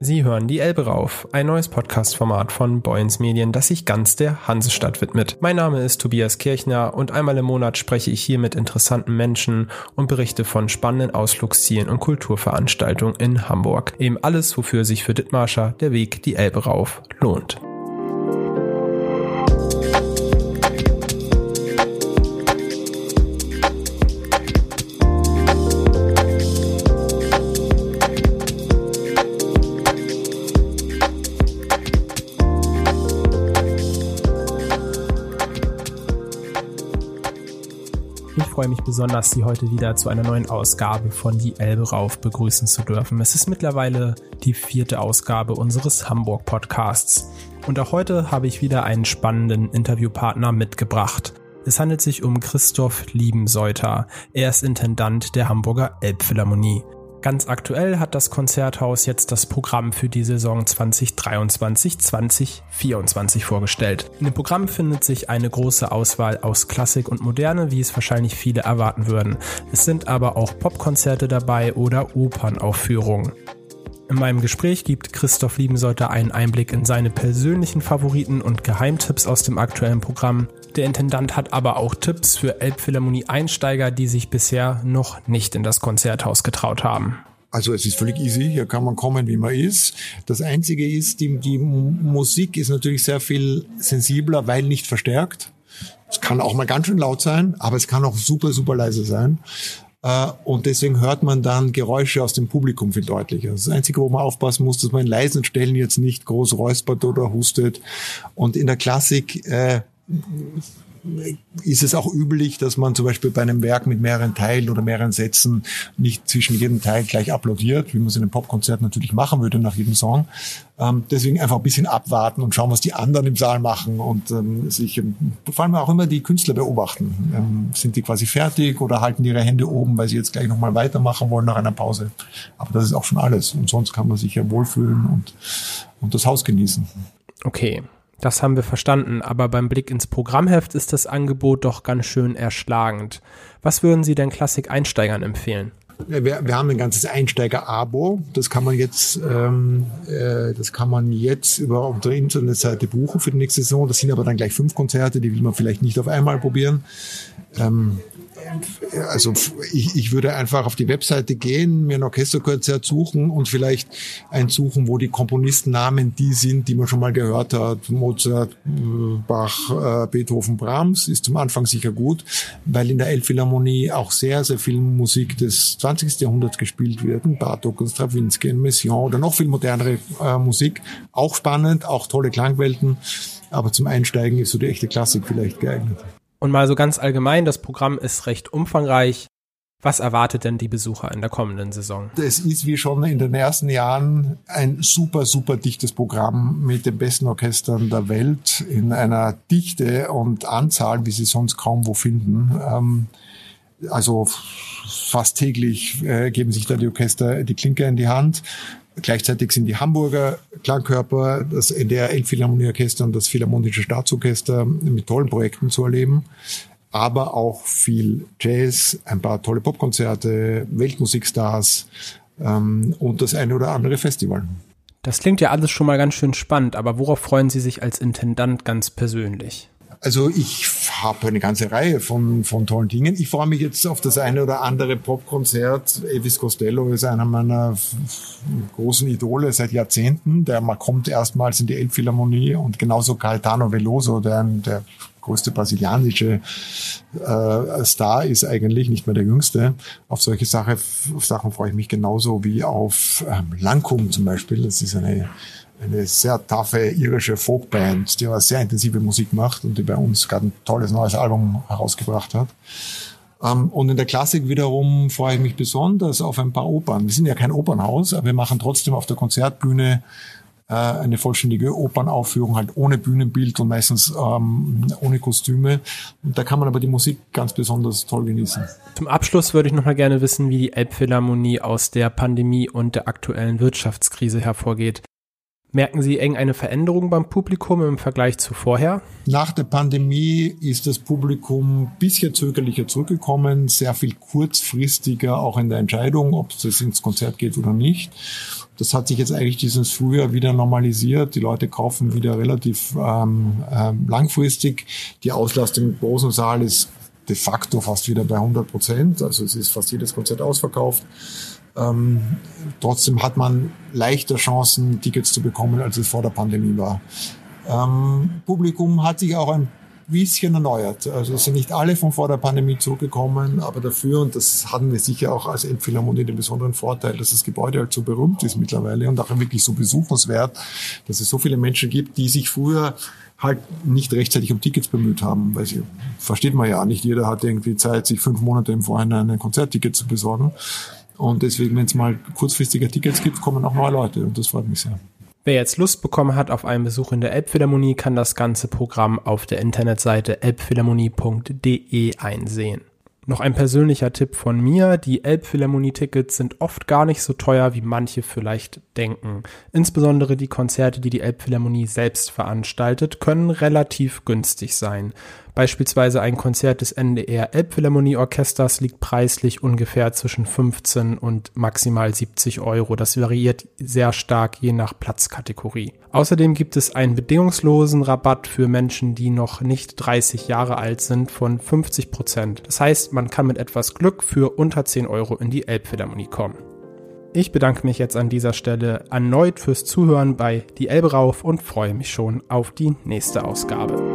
Sie hören die Elbe rauf, ein neues Podcast-Format von Boyens Medien, das sich ganz der Hansestadt widmet. Mein Name ist Tobias Kirchner und einmal im Monat spreche ich hier mit interessanten Menschen und berichte von spannenden Ausflugszielen und Kulturveranstaltungen in Hamburg. Eben alles, wofür sich für Dittmarscher der Weg die Elbe rauf lohnt. Freue mich besonders, Sie heute wieder zu einer neuen Ausgabe von Die Elbe rauf begrüßen zu dürfen. Es ist mittlerweile die vierte Ausgabe unseres Hamburg Podcasts. Und auch heute habe ich wieder einen spannenden Interviewpartner mitgebracht. Es handelt sich um Christoph Liebenseuter. Er ist Intendant der Hamburger Elbphilharmonie. Ganz aktuell hat das Konzerthaus jetzt das Programm für die Saison 2023-2024 vorgestellt. In dem Programm findet sich eine große Auswahl aus Klassik und Moderne, wie es wahrscheinlich viele erwarten würden. Es sind aber auch Popkonzerte dabei oder Opernaufführungen. In meinem Gespräch gibt Christoph Liebensolter einen Einblick in seine persönlichen Favoriten und Geheimtipps aus dem aktuellen Programm. Der Intendant hat aber auch Tipps für Elbphilharmonie-Einsteiger, die sich bisher noch nicht in das Konzerthaus getraut haben. Also es ist völlig easy, hier kann man kommen, wie man ist. Das Einzige ist, die, die Musik ist natürlich sehr viel sensibler, weil nicht verstärkt. Es kann auch mal ganz schön laut sein, aber es kann auch super, super leise sein. Äh, und deswegen hört man dann Geräusche aus dem Publikum viel deutlicher. Das Einzige, wo man aufpassen muss, dass man in leisen Stellen jetzt nicht groß räuspert oder hustet. Und in der Klassik äh, ist es auch üblich, dass man zum Beispiel bei einem Werk mit mehreren Teilen oder mehreren Sätzen nicht zwischen jedem Teil gleich applaudiert, wie man es in einem Popkonzert natürlich machen würde nach jedem Song. Ähm, deswegen einfach ein bisschen abwarten und schauen, was die anderen im Saal machen und ähm, sich ähm, vor allem auch immer die Künstler beobachten. Ähm, sind die quasi fertig oder halten ihre Hände oben, weil sie jetzt gleich nochmal weitermachen wollen nach einer Pause. Aber das ist auch schon alles. Und sonst kann man sich ja wohlfühlen und, und das Haus genießen. Okay. Das haben wir verstanden, aber beim Blick ins Programmheft ist das Angebot doch ganz schön erschlagend. Was würden Sie denn Klassik-Einsteigern empfehlen? Wir, wir haben ein ganzes Einsteiger-Abo. Das kann man jetzt, ähm, äh, das kann man jetzt über unsere Internetseite buchen für die nächste Saison. Das sind aber dann gleich fünf Konzerte, die will man vielleicht nicht auf einmal probieren. Ähm, also ich, ich würde einfach auf die Webseite gehen, mir ein Orchesterkonzert suchen und vielleicht eins suchen, wo die Komponistennamen die sind, die man schon mal gehört hat. Mozart, äh, Bach, äh, Beethoven, Brahms ist zum Anfang sicher gut, weil in der Elbphilharmonie auch sehr, sehr viel Musik des 20. Jahrhunderts gespielt wird. Bartok, ein Stravinsky, ein Messiaen oder noch viel modernere äh, Musik. Auch spannend, auch tolle Klangwelten. Aber zum Einsteigen ist so die echte Klassik vielleicht geeignet. Und mal so ganz allgemein, das Programm ist recht umfangreich. Was erwartet denn die Besucher in der kommenden Saison? Es ist wie schon in den ersten Jahren ein super, super dichtes Programm mit den besten Orchestern der Welt in einer Dichte und Anzahl, wie Sie sonst kaum wo finden. Ähm, also fast täglich äh, geben sich da die Orchester die Klinke in die Hand. Gleichzeitig sind die Hamburger Klangkörper, das NDR Elbphilharmonieorchester und das Philharmonische Staatsorchester mit tollen Projekten zu erleben. Aber auch viel Jazz, ein paar tolle Popkonzerte, Weltmusikstars ähm, und das eine oder andere Festival. Das klingt ja alles schon mal ganz schön spannend, aber worauf freuen Sie sich als Intendant ganz persönlich? Also ich habe eine ganze Reihe von, von tollen Dingen. Ich freue mich jetzt auf das eine oder andere Popkonzert. Elvis Costello ist einer meiner großen Idole seit Jahrzehnten. Der man kommt erstmals in die Elbphilharmonie und genauso Caetano Veloso, der, der größte brasilianische äh, Star ist eigentlich, nicht mehr der jüngste. Auf solche Sache, auf Sachen freue ich mich genauso wie auf ähm, Lancome zum Beispiel. Das ist eine eine sehr taffe irische Folkband, die aber sehr intensive Musik macht und die bei uns gerade ein tolles neues Album herausgebracht hat. Ähm, und in der Klassik wiederum freue ich mich besonders auf ein paar Opern. Wir sind ja kein Opernhaus, aber wir machen trotzdem auf der Konzertbühne äh, eine vollständige Opernaufführung, halt ohne Bühnenbild und meistens ähm, ohne Kostüme. Und da kann man aber die Musik ganz besonders toll genießen. Zum Abschluss würde ich noch mal gerne wissen, wie die Elbphilharmonie aus der Pandemie und der aktuellen Wirtschaftskrise hervorgeht. Merken Sie irgendeine Veränderung beim Publikum im Vergleich zu vorher? Nach der Pandemie ist das Publikum bisher zögerlicher zurückgekommen, sehr viel kurzfristiger auch in der Entscheidung, ob es ins Konzert geht oder nicht. Das hat sich jetzt eigentlich dieses Frühjahr wieder normalisiert. Die Leute kaufen wieder relativ ähm, ähm, langfristig. Die Auslastung im großen Saal ist de facto fast wieder bei 100 Prozent. Also es ist fast jedes Konzert ausverkauft. Ähm, trotzdem hat man leichter Chancen, Tickets zu bekommen, als es vor der Pandemie war. Ähm, Publikum hat sich auch ein bisschen erneuert. Also sind nicht alle von vor der Pandemie zurückgekommen, aber dafür, und das hatten wir sicher auch als Elbphilharmonie den besonderen Vorteil, dass das Gebäude halt so berühmt ist mittlerweile und auch wirklich so besuchenswert, dass es so viele Menschen gibt, die sich früher halt nicht rechtzeitig um Tickets bemüht haben, weil sie, versteht man ja, nicht jeder hat irgendwie Zeit, sich fünf Monate im Vorhinein ein Konzertticket zu besorgen. Und deswegen, wenn es mal kurzfristiger Tickets gibt, kommen auch neue Leute und das freut mich sehr. Wer jetzt Lust bekommen hat auf einen Besuch in der Elbphilharmonie, kann das ganze Programm auf der Internetseite elbphilharmonie.de einsehen. Noch ein persönlicher Tipp von mir. Die Elbphilharmonie-Tickets sind oft gar nicht so teuer, wie manche vielleicht denken. Insbesondere die Konzerte, die die Elbphilharmonie selbst veranstaltet, können relativ günstig sein. Beispielsweise ein Konzert des NDR Elbphilharmonieorchesters liegt preislich ungefähr zwischen 15 und maximal 70 Euro. Das variiert sehr stark je nach Platzkategorie. Außerdem gibt es einen bedingungslosen Rabatt für Menschen, die noch nicht 30 Jahre alt sind von 50 Prozent. Das heißt, man kann mit etwas Glück für unter 10 Euro in die Elbphilharmonie kommen. Ich bedanke mich jetzt an dieser Stelle erneut fürs Zuhören bei Die Elbe rauf und freue mich schon auf die nächste Ausgabe.